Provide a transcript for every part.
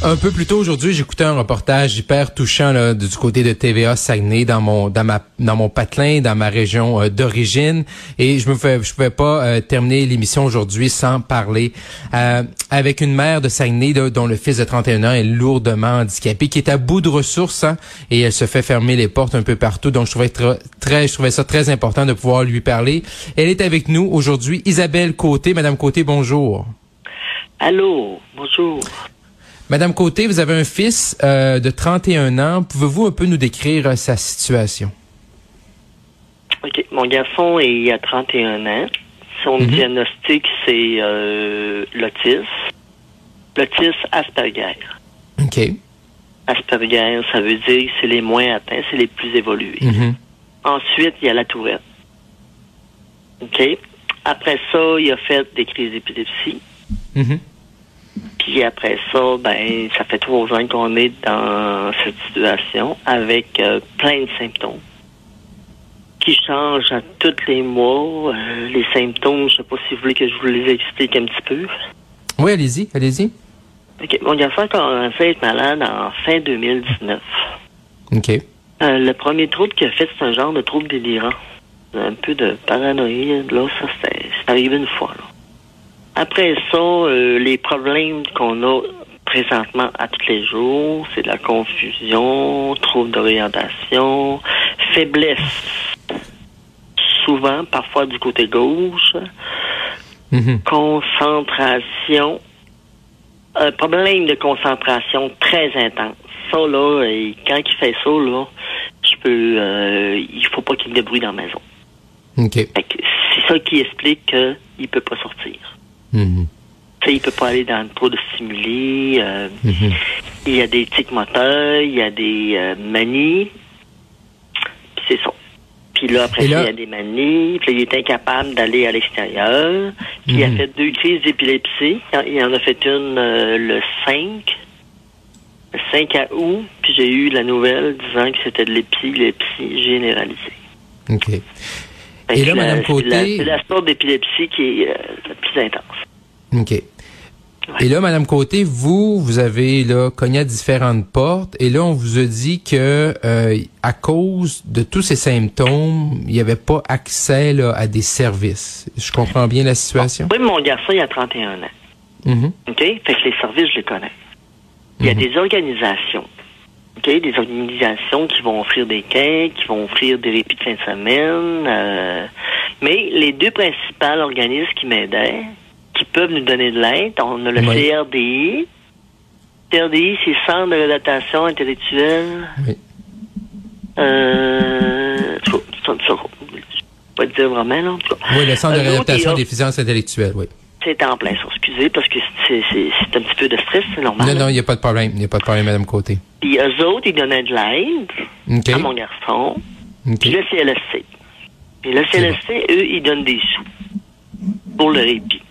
Un peu plus tôt aujourd'hui, j'écoutais un reportage hyper touchant là, du côté de TVA Saguenay dans mon dans ma dans mon patelin, dans ma région euh, d'origine, et je me fais, pouvais pas euh, terminer l'émission aujourd'hui sans parler euh, avec une mère de Saguenay dont le fils de 31 ans est lourdement handicapé, qui est à bout de ressources hein, et elle se fait fermer les portes un peu partout. Donc je trouvais très je trouvais ça très important de pouvoir lui parler. Elle est avec nous aujourd'hui, Isabelle Côté. Madame Côté, bonjour. Allô, bonjour. Madame Côté, vous avez un fils euh, de 31 ans. Pouvez-vous un peu nous décrire euh, sa situation? OK. Mon garçon est à 31 ans. Son Mhm. diagnostic, c'est euh, l'autisme. L'autisme Asperger. OK. Asperger, ça veut dire que c'est les moins atteints, c'est les plus évolués. Mhm. Ensuite, il y a la tourette. OK? Après ça, il a fait des crises d'épilepsie. Mhm. Puis après ça, ben, ça fait trois ans qu'on est dans cette situation avec euh, plein de symptômes qui changent à tous les mois. Euh, les symptômes, je sais pas si vous voulez que je vous les explique un petit peu. Oui, allez-y, allez-y. OK. Mon garçon a commencé à être malade en fin 2019. OK. Euh, le premier trouble qu'il a fait, c'est un genre de trouble délirant. Un peu de paranoïde, là, ça, c'est arrivé une fois, là. Après ça, euh, les problèmes qu'on a présentement à tous les jours, c'est de la confusion, trouble d'orientation, faiblesse, souvent, parfois du côté gauche, Mhm. concentration, un problème de concentration très intense. Ça, là, et quand il fait ça, là, je peux, euh, il faut pas qu'il de bruit dans la maison. OK. Fait que C'est ça qui explique qu'il peut pas sortir. Mhm. Il peut pas aller dans trop de stimuli. euh, Mhm. il y a des tics moteurs, il y a des euh, manies. Puis c'est ça. Puis là, après là- il y a des manies. Puis il est incapable d'aller à l'extérieur. Puis il a Mhm. fait deux crises d'épilepsie. Il en a fait une euh, le 5. Le 5 à août. Puis j'ai eu la nouvelle disant que c'était de l'épilepsie généralisée. OK. Et là, la- Côté- C'est la sorte d'épilepsie qui est euh, la plus intense. OK. Et là, Madame Côté, vous, vous avez là cogné à différentes portes et là, on vous a dit que euh, à cause de tous ces symptômes, il n'y avait pas accès là, à des services. Je comprends bien la situation? Oui, mon garçon, il a 31 ans. Mhm. OK? Fait que les services, je les connais. Il y a Mhm. des organisations. OK? Des organisations qui vont offrir des quais, qui vont offrir des répits de fin de semaine. euh, mais les deux principaux organismes qui m'aidaient, qui peuvent nous donner de l'aide, on a le Oui. CRDI. CRDI, c'est Centre de réadaptation intellectuelle. Oui. Euh, je peux pas dire vraiment, là, en tout cas. Oui, le Centre de des déficiences intellectuelles, oui. C'est en plein ça, excusez, parce que c'est un petit peu de stress, c'est normal. Non, non, il n'y a pas de problème. Il n'y a pas de problème, Madame Côté. Puis eux autres, ils donnaient de l'aide à mon garçon. OK. Puis le CLSC. Puis le CLSC, eux, ils donnent des sous pour le répit.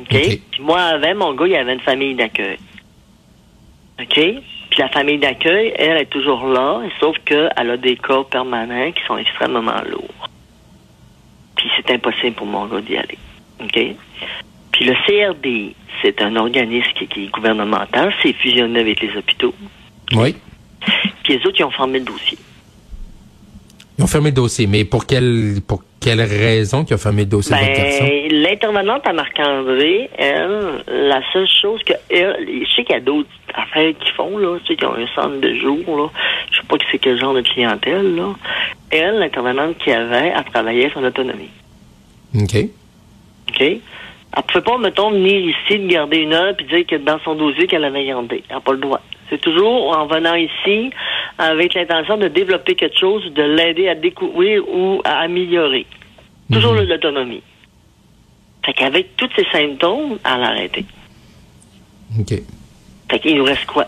OK? OK. Puis moi, avant, mon gars, il avait une famille d'accueil. OK? Puis la famille d'accueil, elle est toujours là, sauf qu'elle a des cas permanents qui sont extrêmement lourds. Puis c'est impossible pour mon gars d'y aller. OK? Puis le CRD, c'est un organisme qui, qui est gouvernemental, c'est fusionné avec les hôpitaux. Oui. Puis les autres, ils ont formé le dossier. Ils ont fermé le dossier. Mais pour quelle, pour quelle raison qu'ils ont fermé le dossier? Ben, l'intervenante à Marc-André, elle, la seule chose que elle, je sais qu'il y a d'autres affaires qu'ils font, là, tu sais, qui ont un centre de jour, là. Je sais pas que c'est quel genre de clientèle, là. Elle, l'intervenante qu'il y avait, elle travaillait son autonomie. OK. OK? Elle pouvait pas, mettons, venir ici, de garder une heure, puis dire que dans son dossier qu'elle avait gardé. Elle n'a pas le droit. C'est toujours en venant ici avec l'intention de développer quelque chose, de l'aider à découvrir ou à améliorer. Toujours Mhm. l'autonomie. Fait qu'avec tous ces symptômes, elle a arrêté. OK. Fait qu'il nous reste quoi?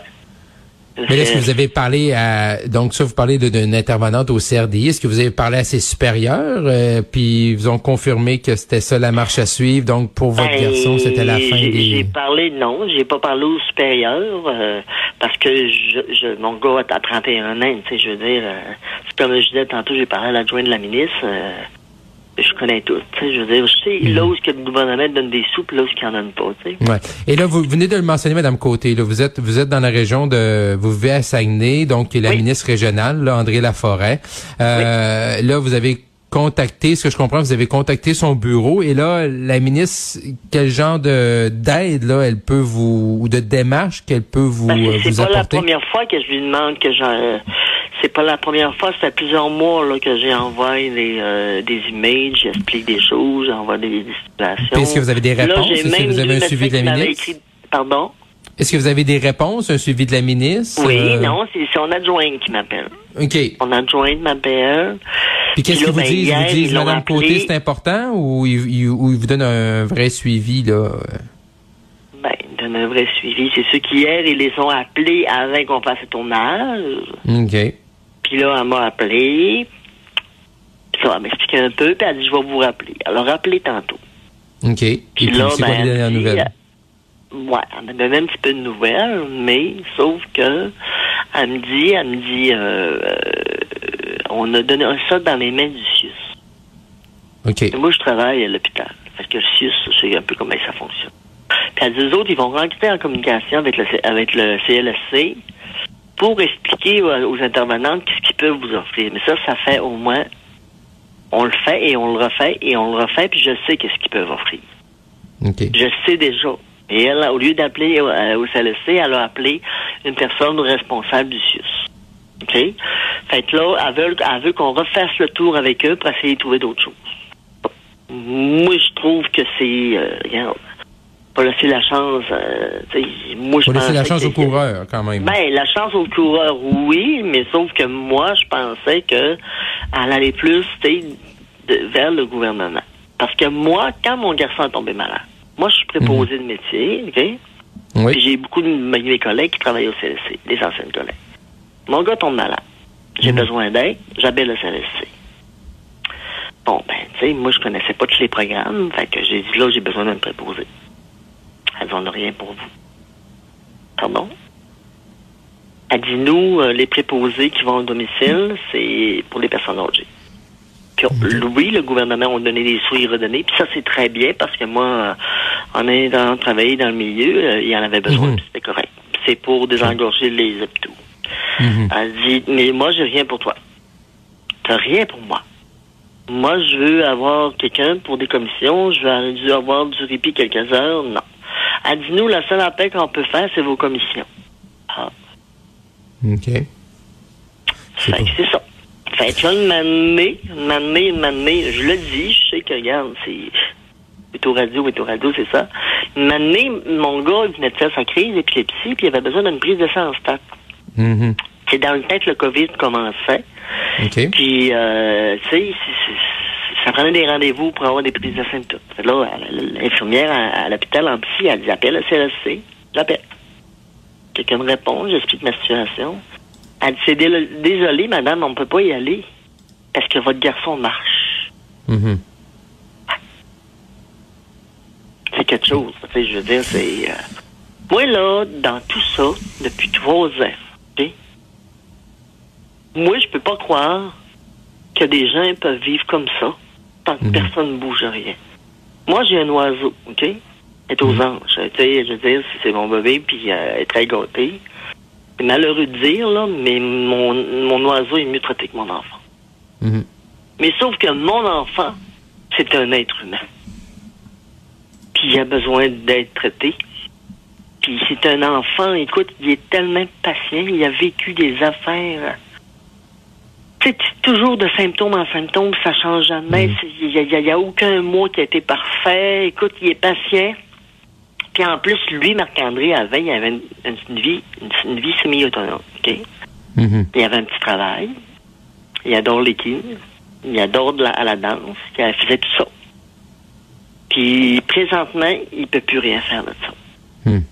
Mais est-ce que vous avez parlé à... Donc, ça, vous parlez d'une intervenante au CRDI. Est-ce que vous avez parlé à ses supérieurs? euh, puis, ils vous ont confirmé que c'était ça la marche à suivre? Donc, pour votre Ben, garçon, c'était la fin j'ai- J'ai des... parlé, non, j'ai pas parlé au supérieur, euh, parce que je, je, mon gars a 31 ans, tu sais, je veux dire, euh, c'est comme je disais tantôt, j'ai parlé à l'adjoint de la ministre, euh, je connais tout. Je veux dire, je sais là où que le gouvernement donne des sous, puis là où il n'en donne pas. Ouais. Et là, vous venez de le mentionner, Madame Côté. Là, vous êtes vous êtes dans la région de vous vivez à Saguenay, donc la ministre régionale, là, André Laforêt. Euh, Là, vous avez contacté, ce que je comprends, vous avez contacté son bureau et là, la ministre, quel genre de d'aide là, elle peut vous ou de démarche qu'elle peut vous, ben, euh, vous apporter? C'est pas la première fois que je lui demande que j'en c'est pas la première fois, ça fait plusieurs mois là, que j'ai envoyé des, euh, des emails, j'explique des choses, j'envoie des, des situations. Est-ce que vous avez des réponses? Est-ce que vous avez un suivi de la ministre? Pardon? Est-ce que vous avez des réponses, un suivi de la ministre? Oui, euh, non, c'est son adjointe qui m'appelle. OK. Son adjointe m'appelle. Puis qu'est-ce qu'ils vous ben, disent? Ils vous disent, Madame Côté, c'est important ou ils, vous donnent un vrai suivi, là? Ben, ils donnent un vrai suivi. C'est ceux qui, hier, ils les ont appelés avant qu'on fasse le tournage. OK. Puis là, elle m'a appelé. Puis ça va m'expliquer un peu. Puis elle a dit, je vais vous rappeler. Alors, rappelez tantôt. OK. Puis, là, c'est ben, quoi les dernières nouvelles? Ouais, elle m'a donné un petit peu de nouvelles, mais sauf que elle me dit, elle me dit, euh, euh, on a donné ça dans les mains du CIUS. OK. moi, je travaille à l'hôpital. Parce que le CIUS, c'est un peu comment ça fonctionne. Puis eux autres, ils vont rentrer en communication avec le, avec le CLSC pour expliquer aux intervenantes ce qu'ils peuvent vous offrir. Mais ça, ça fait au moins, on le fait et on le refait et on le refait, puis je sais qu'est-ce qu'ils peuvent offrir. Je sais déjà. Et elle, au lieu d'appeler au, euh, CLSC, elle a appelé une personne responsable du CIUS. OK? Fait que là, elle veut, elle veut qu'on refasse le tour avec eux pour essayer de trouver d'autres choses. Moi, je trouve que c'est... Euh, pas laisser la chance. Euh, moi, je laisser la chance au coureur, quand même. Ben, la chance au coureur, oui, mais sauf que moi, je pensais que elle allait plus de, vers le gouvernement. Parce que moi, quand mon garçon est tombé malade, moi, je suis préposé mhm. de métier, OK? Oui. Puis j'ai beaucoup de mes collègues qui travaillent au CLSC, des anciennes collègues. Mon gars tombe malade. J'ai mhm. besoin d'aide, j'appelle le CLSC. Bon, ben, tu sais, moi, je connaissais pas tous les programmes, fait que j'ai dit, là, j'ai besoin d'un préposé. Elles n'en ont rien pour vous. Pardon? Elle dit, nous, euh, les préposés qui vont au domicile, c'est pour les personnes âgées. Puis, oui, le gouvernement a donné des sous et redonné. Puis ça, c'est très bien parce que moi, en ayant travaillé dans le milieu, euh, il y en avait besoin, mhm. c'était correct. C'est pour désengorger les hôpitaux. Mhm. Elle dit, mais moi, j'ai rien pour toi. T'as rien pour moi. Moi, je veux avoir quelqu'un pour des commissions. Je veux avoir du répit quelques heures. Non. Elle dit, nous, la seule appel qu'on peut faire, c'est vos commissions. Ah. OK. C'est ça. Fait que là, une manée, une manée, une manée, je le dis, je sais que, regarde, c'est Météo Radio, Météo Radio, c'est ça. Manée, mon gars, il venait de faire sa crise d'épilepsie, puis il avait besoin d'une prise de sang en Mm-hmm. C'est dans le temps que le COVID commençait. Puis, euh, tu sais, ça prenait des rendez-vous pour avoir des prises de symptômes. Là, l'infirmière à, l'hôpital en psy, elle dit appelle le CLSC. J'appelle. Quelqu'un me répond, j'explique ma situation. Elle dit c'est désolé, madame, on ne peut pas y aller parce que votre garçon marche. Mm-hmm. C'est quelque chose. je veux dire, c'est. Euh, moi, là, dans tout ça, depuis trois ans, moi, je peux pas croire que des gens peuvent vivre comme ça tant que mhm. personne ne bouge rien. Moi, j'ai un oiseau, OK? Elle est aux mhm. anges. Tu sais, je veux dire, c'est mon bébé, puis euh, elle est très gâtée. C'est malheureux de dire, là, mais mon, mon oiseau est mieux traité que mon enfant. Mhm. Mais sauf que mon enfant, c'est un être humain. Puis il a besoin d'être traité. Puis c'est un enfant, écoute, il est tellement patient, il a vécu des affaires c'est toujours de symptômes en symptômes, ça change jamais. Mm. Il n'y a, aucun mot qui a été parfait. Écoute, il est patient. Puis en plus, lui, Marc-André, avant, il avait une, vie, une, vie semi-autonome. Mm-hmm. Il avait un petit travail. Il adore l'équipe. Il adore la, à la danse. Il faisait tout ça. Puis présentement, il ne peut plus rien faire de ça. Mm.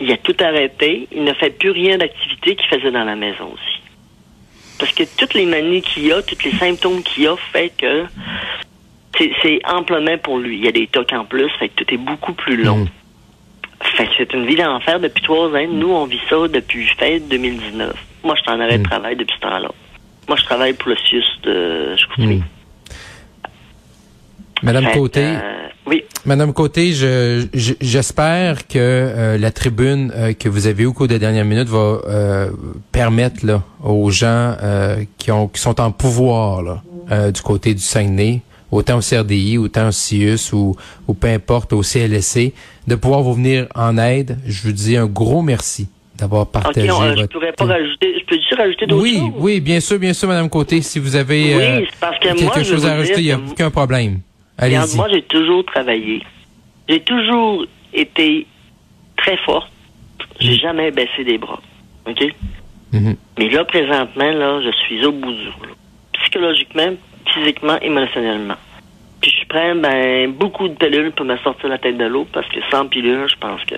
Il a tout arrêté. Il ne fait plus rien d'activité qu'il faisait dans la maison aussi. Parce que toutes les manies qu'il a, tous les symptômes qu'il a, fait que c'est amplement pour lui. Il y a des tocs en plus, fait que tout est beaucoup plus long. Mm. Fait que c'est une vie d'enfer depuis trois ans. Nous, on vit ça depuis fin 2019. Moi, je suis en arrêt de mm. travail depuis ce temps-là. Moi, je travaille pour le CIUS de Chicoutimi. Madame Côté. Oui. Madame Côté, je, j'espère que euh, la tribune euh, que vous avez eu au cours des dernières minutes va euh, permettre là, aux gens qui, ont, qui sont en pouvoir là, du côté du Saguenay, autant au CRDI, autant au CIUS ou, ou peu importe au CLSC, de pouvoir vous venir en aide. Je vous dis un gros merci d'avoir partagé votre... Je pourrais pas rajouter, je peux juste rajouter d'autres oui, choses? Oui, oui, bien sûr, bien sûr, Madame Côté. Si vous avez oui, parce que quelque moi, chose à rajouter, il n'y a aucun problème. Allez-y. Moi, j'ai toujours travaillé. J'ai toujours été très forte. J'ai mm. jamais baissé des bras. OK? Mm-hmm. Mais là, présentement, là, je suis au bout du rouleau. Psychologiquement, physiquement, émotionnellement. Puis je prends ben, beaucoup de pilules pour me sortir la tête de l'eau parce que sans pilules, je pense que.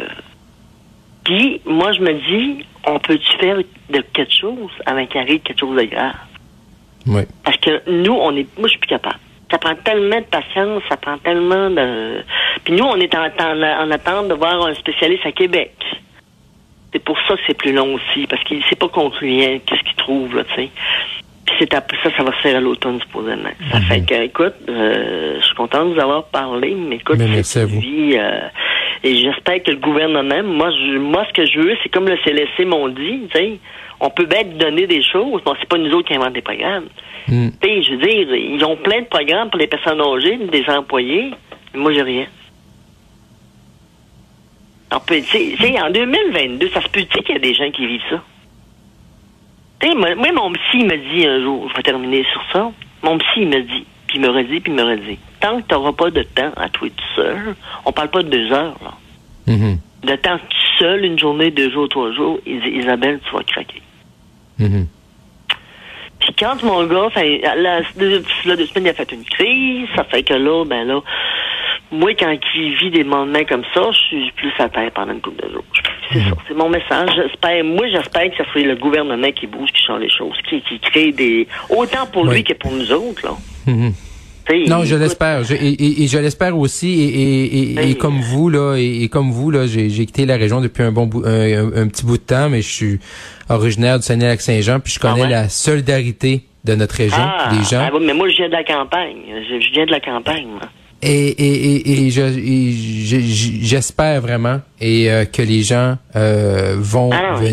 Puis moi, je me dis, on peut-tu faire de quelque chose avant qu'il arrive quelque chose de grave? Oui. Parce que nous, on est. Moi, je suis plus capable. Ça prend tellement de patience, ça prend tellement de. Puis nous, on est en, en, attente de voir un spécialiste à Québec. C'est pour ça que c'est plus long aussi, parce qu'il ne sait pas concluant qu'est-ce qu'il trouve, là, tu sais. Puis c'est après ça, ça va se faire à l'automne, supposément. Ça mhm. fait que, écoute, euh, je suis content de vous avoir parlé, mais écoute, c'est vie, euh, et j'espère que le gouvernement, moi, je, moi, ce que je veux, c'est comme le CLSC m'ont dit, tu sais, on peut bien donner des choses, bon, c'est pas nous autres qui inventent des programmes. Mm. Je veux dire, ils ont plein de programmes pour les personnes âgées, des employés, mais moi, j'ai rien. En, en 2022, ça se peut dire qu'il y a des gens qui vivent ça? moi, moi, mon psy me dit un jour, je vais terminer sur ça, mon psy me dit, puis il me redit, puis il me redit, tant que tu n'auras pas de temps à toi tout seul, on parle pas de deux heures, là. Mm-hmm. De temps tout seul, une journée, deux jours, trois jours, Isabelle, tu vas craquer. Mm-hmm. Puis quand mon gars, fait, là, deux, deux semaines, il a fait une crise, ça fait que là, ben là, moi, quand il vit des moments comme ça, je suis plus à terre pendant une couple de jours. C'est mhm. ça, c'est mon message. J'espère, moi, j'espère que ce soit le gouvernement qui bouge, qui change les choses, qui, qui crée des... Autant pour lui que pour nous autres, là. Non, je l'espère. et, je l'espère aussi. Et, et, comme vous là, et, comme vous là, j'ai quitté la région depuis un bon bout, un, petit bout de temps, mais je suis originaire du Saguenay-Lac-Saint-Jean, puis je connais ah la solidarité de notre région, ah, des gens. Ah, mais moi, je viens de la campagne. Je, viens de la campagne. Moi. Et, et, et, j'espère vraiment et euh, que les gens euh, vont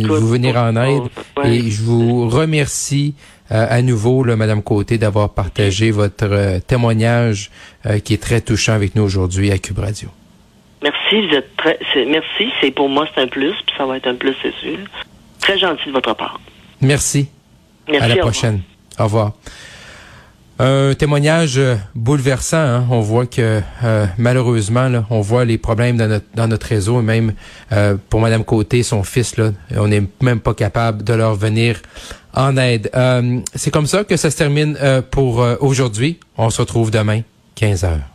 vous venir en aide. Et je vous remercie à nouveau, là, Madame Côté, d'avoir partagé votre témoignage qui est très touchant avec nous aujourd'hui à Cube Radio. Merci, vous êtes très, merci. C'est pour moi c'est un plus, puis ça va être un plus, c'est sûr. Très gentil de votre part. Merci. Merci. À la prochaine. Au revoir. Un témoignage euh, bouleversant. Hein. On voit que euh, malheureusement, là, on voit les problèmes dans notre, dans notre réseau. Et même euh, pour Madame Côté, son fils, là, on n'est même pas capable de leur venir en aide. C'est comme ça que ça se termine pour aujourd'hui. On se retrouve demain, 15 heures.